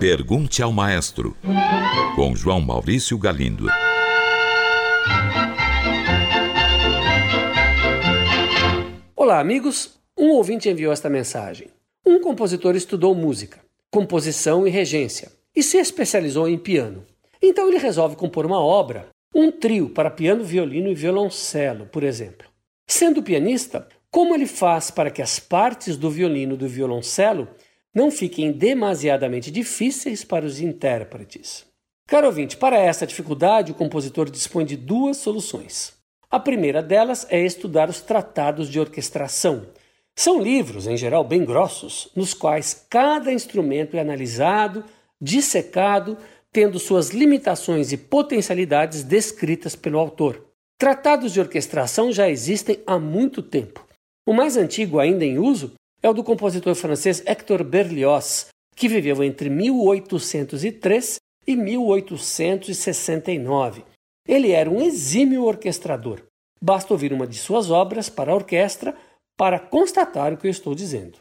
Pergunte ao Maestro, com João Maurício Galindo. Olá, amigos. Um ouvinte enviou esta mensagem. Um compositor estudou música, composição e regência e se especializou em piano. Então ele resolve compor uma obra, um trio para piano, violino e violoncelo, por exemplo. Sendo pianista, como ele faz para que as partes do violino e do violoncelo não fiquem demasiadamente difíceis para os intérpretes. Caro ouvinte, para essa dificuldade, o compositor dispõe de duas soluções. A primeira delas é estudar os tratados de orquestração. São livros, em geral bem grossos, nos quais cada instrumento é analisado, dissecado, tendo suas limitações e potencialidades descritas pelo autor. Tratados de orquestração já existem há muito tempo. O mais antigo ainda em uso é o do compositor francês Hector Berlioz, que viveu entre 1803 e 1869. Ele era um exímio orquestrador. Basta ouvir uma de suas obras para a orquestra para constatar o que eu estou dizendo.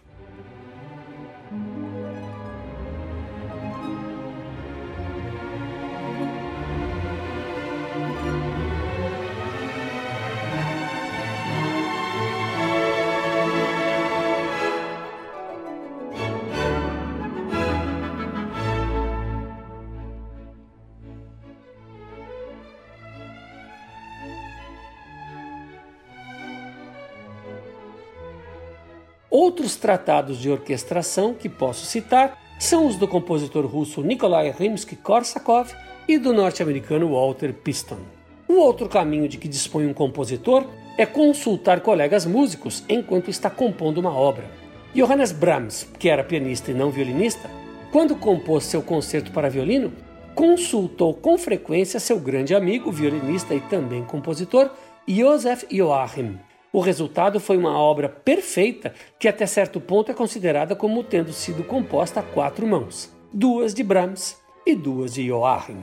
Outros tratados de orquestração que posso citar são os do compositor russo Nikolai Rimsky-Korsakov e do norte-americano Walter Piston. O outro caminho de que dispõe um compositor é consultar colegas músicos enquanto está compondo uma obra. Johannes Brahms, que era pianista e não violinista, quando compôs seu concerto para violino, consultou com frequência seu grande amigo, violinista e também compositor, Josef Joachim, o resultado foi uma obra perfeita que, até certo ponto, é considerada como tendo sido composta a quatro mãos: duas de Brahms e duas de Joachim.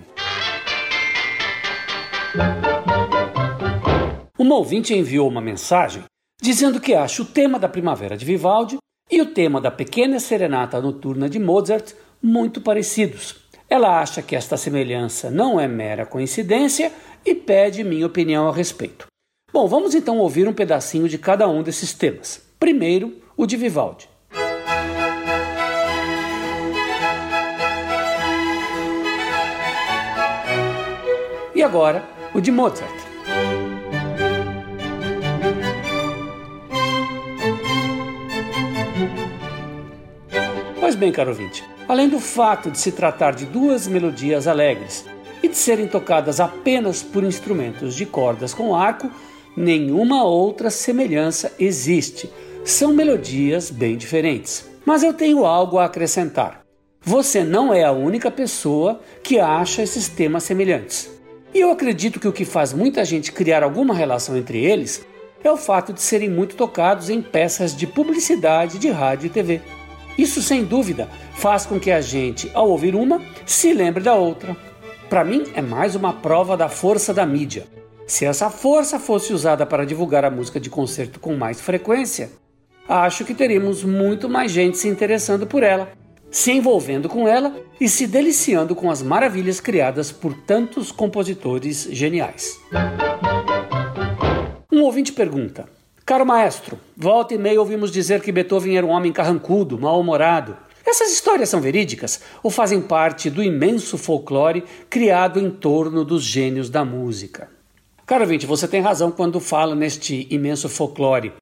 Uma ouvinte enviou uma mensagem dizendo que acha o tema da Primavera de Vivaldi e o tema da Pequena Serenata Noturna de Mozart muito parecidos. Ela acha que esta semelhança não é mera coincidência e pede minha opinião a respeito. Bom, vamos então ouvir um pedacinho de cada um desses temas. Primeiro, o de Vivaldi. E agora, o de Mozart. Pois bem, caro ouvinte, além do fato de se tratar de duas melodias alegres e de serem tocadas apenas por instrumentos de cordas com arco, nenhuma outra semelhança existe. São melodias bem diferentes. Mas eu tenho algo a acrescentar. Você não é a única pessoa que acha esses temas semelhantes. E eu acredito que o que faz muita gente criar alguma relação entre eles é o fato de serem muito tocados em peças de publicidade de rádio e TV. Isso, sem dúvida, faz com que a gente, ao ouvir uma, se lembre da outra. Para mim, é mais uma prova da força da mídia. Se essa força fosse usada para divulgar a música de concerto com mais frequência, acho que teríamos muito mais gente se interessando por ela, se envolvendo com ela e se deliciando com as maravilhas criadas por tantos compositores geniais. Um ouvinte pergunta: Caro maestro, volta e meia ouvimos dizer que Beethoven era um homem carrancudo, mal-humorado. Essas histórias são verídicas ou fazem parte do imenso folclore criado em torno dos gênios da música? Caro ouvinte, você tem razão quando fala neste imenso folclore.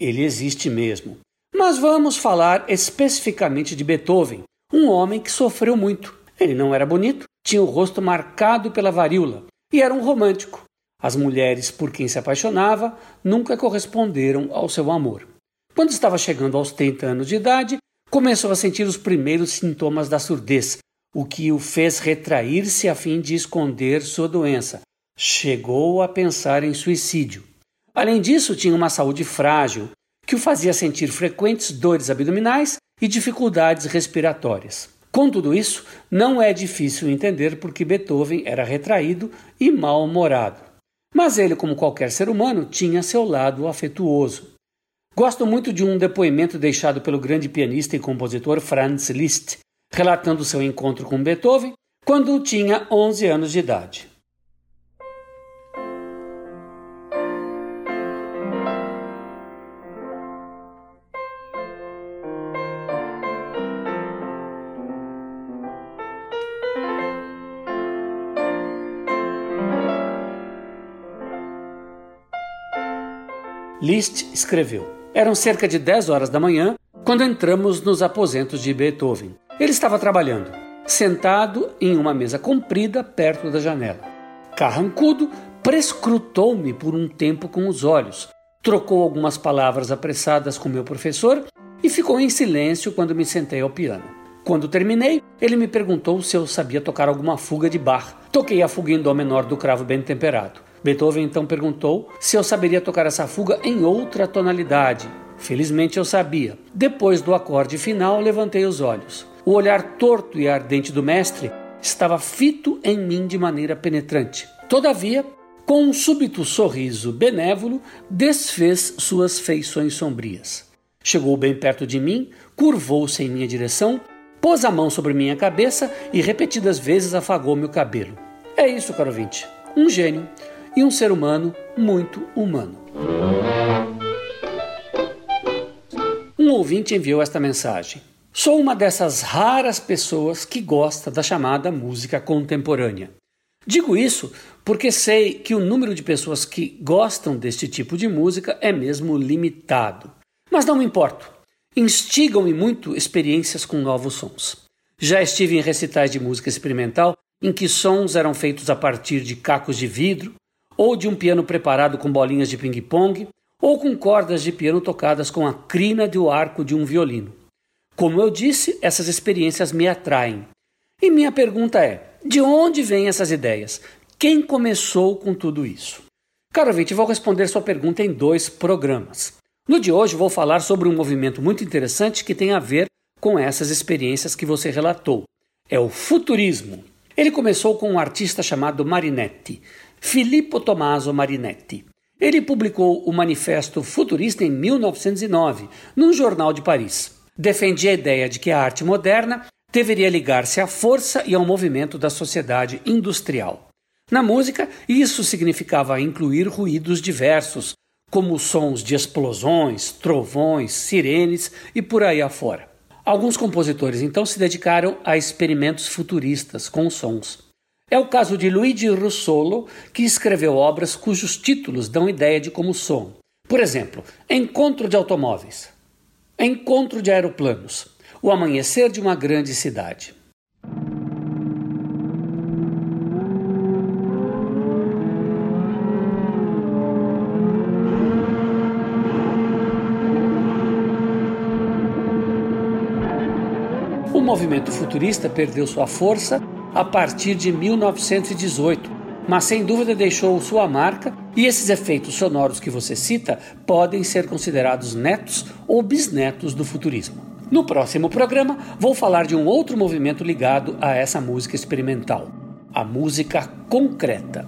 Ele existe mesmo. Mas vamos falar especificamente de Beethoven, um homem que sofreu muito. Ele não era bonito, tinha o rosto marcado pela varíola e era um romântico. As mulheres por quem se apaixonava nunca corresponderam ao seu amor. Quando estava chegando aos 30 anos de idade, começou a sentir os primeiros sintomas da surdez, o que o fez retrair-se a fim de esconder sua doença, chegou a pensar em suicídio. Além disso, tinha uma saúde frágil, que o fazia sentir frequentes dores abdominais e dificuldades respiratórias. Com tudo isso, não é difícil entender por que Beethoven era retraído e mal-humorado. Mas ele, como qualquer ser humano, tinha seu lado afetuoso. Gosto muito de um depoimento deixado pelo grande pianista e compositor Franz Liszt, relatando seu encontro com Beethoven quando tinha 11 anos de idade. Liszt escreveu: Eram cerca de 10 horas da manhã quando entramos nos aposentos de Beethoven. Ele estava trabalhando, sentado em uma mesa comprida perto da janela. Carrancudo prescrutou-me por um tempo com os olhos, trocou algumas palavras apressadas com meu professor e ficou em silêncio quando me sentei ao piano. Quando terminei, ele me perguntou se eu sabia tocar alguma fuga de Bach. Toquei a fuga em dó menor do cravo bem temperado. Beethoven então perguntou se eu saberia tocar essa fuga em outra tonalidade. Felizmente eu sabia. Depois do acorde final, levantei os olhos. O olhar torto e ardente do mestre estava fito em mim de maneira penetrante. Todavia, com um súbito sorriso benévolo, desfez suas feições sombrias. Chegou bem perto de mim, curvou-se em minha direção, pôs a mão sobre minha cabeça e repetidas vezes afagou meu cabelo. É isso, caro ouvinte. Um gênio e um ser humano muito humano. Um ouvinte enviou esta mensagem. Sou uma dessas raras pessoas que gosta da chamada música contemporânea. Digo isso porque sei que o número de pessoas que gostam deste tipo de música é mesmo limitado. Mas não me importo. Instigam-me muito experiências com novos sons. Já estive em recitais de música experimental em que sons eram feitos a partir de cacos de vidro, ou de um piano preparado com bolinhas de ping-pong, ou com cordas de piano tocadas com a crina do arco de um violino. Como eu disse, essas experiências me atraem. E minha pergunta é: de onde vêm essas ideias? Quem começou com tudo isso? Caro ouvinte, vou responder sua pergunta em dois programas. No de hoje vou falar sobre um movimento muito interessante que tem a ver com essas experiências que você relatou. É o futurismo. Ele começou com um artista chamado Marinetti. Filippo Tommaso Marinetti. Ele publicou o Manifesto Futurista em 1909, num jornal de Paris. Defendia a ideia de que a arte moderna deveria ligar-se à força e ao movimento da sociedade industrial. Na música, isso significava incluir ruídos diversos, como sons de explosões, trovões, sirenes e por aí afora. Alguns compositores então se dedicaram a experimentos futuristas com sons. É o caso de Luigi Russolo, que escreveu obras cujos títulos dão ideia de como som. Por exemplo, Encontro de Automóveis, Encontro de Aeroplanos, O Amanhecer de uma Grande Cidade. O movimento futurista perdeu sua força a partir de 1918, mas sem dúvida deixou sua marca e esses efeitos sonoros que você cita podem ser considerados netos ou bisnetos do futurismo. No próximo programa, vou falar de um outro movimento ligado a essa música experimental, a música concreta.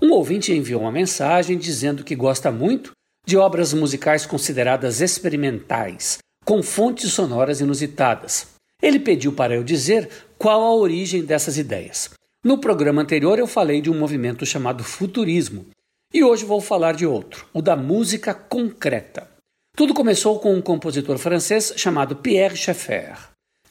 Um ouvinte enviou uma mensagem dizendo que gosta muito de obras musicais consideradas experimentais, com fontes sonoras inusitadas. Ele pediu para eu dizer qual a origem dessas ideias. No programa anterior eu falei de um movimento chamado futurismo, e hoje vou falar de outro, o da música concreta. Tudo começou com um compositor francês chamado Pierre Schaeffer.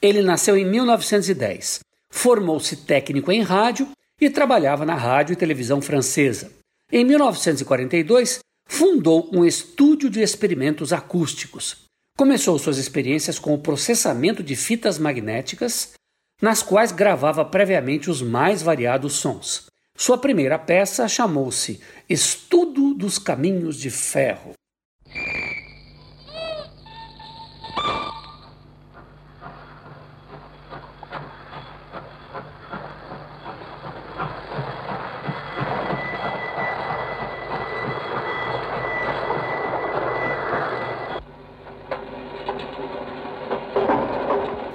Ele nasceu em 1910, formou-se técnico em rádio e trabalhava na rádio e televisão francesa. Em 1942, fundou um estúdio de experimentos acústicos. Começou suas experiências com o processamento de fitas magnéticas, nas quais gravava previamente os mais variados sons. Sua primeira peça chamou-se Estudo dos Caminhos de Ferro.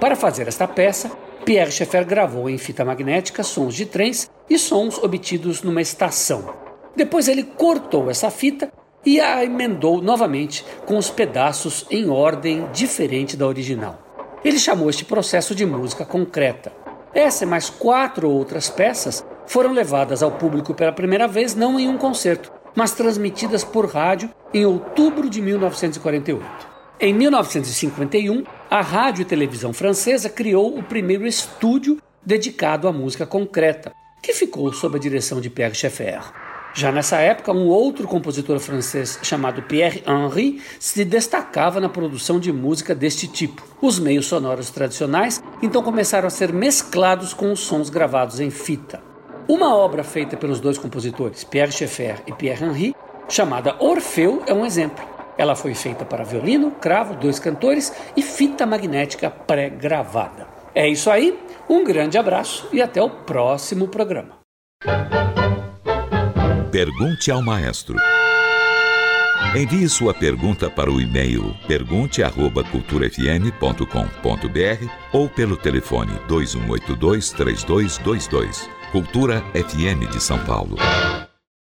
Para fazer esta peça, Pierre Schaeffer gravou em fita magnética sons de trens e sons obtidos numa estação. Depois ele cortou essa fita e a emendou novamente com os pedaços em ordem diferente da original. Ele chamou este processo de música concreta. Essa e mais quatro outras peças foram levadas ao público pela primeira vez não em um concerto, mas transmitidas por rádio em outubro de 1948. Em 1951, a Rádio e Televisão Francesa criou o primeiro estúdio dedicado à música concreta, que ficou sob a direção de Pierre Schaeffer. Já nessa época, um outro compositor francês chamado Pierre Henry se destacava na produção de música deste tipo. Os meios sonoros tradicionais então começaram a ser mesclados com os sons gravados em fita. Uma obra feita pelos dois compositores, Pierre Schaeffer e Pierre Henry, chamada Orfeu, é um exemplo. Ela foi feita para violino, cravo, dois cantores e fita magnética pré-gravada. É isso aí, um grande abraço e até o próximo programa. Pergunte ao maestro. Envie sua pergunta para o e-mail pergunte@culturafm.com.br ou pelo telefone 2182 3222. Cultura FM de São Paulo.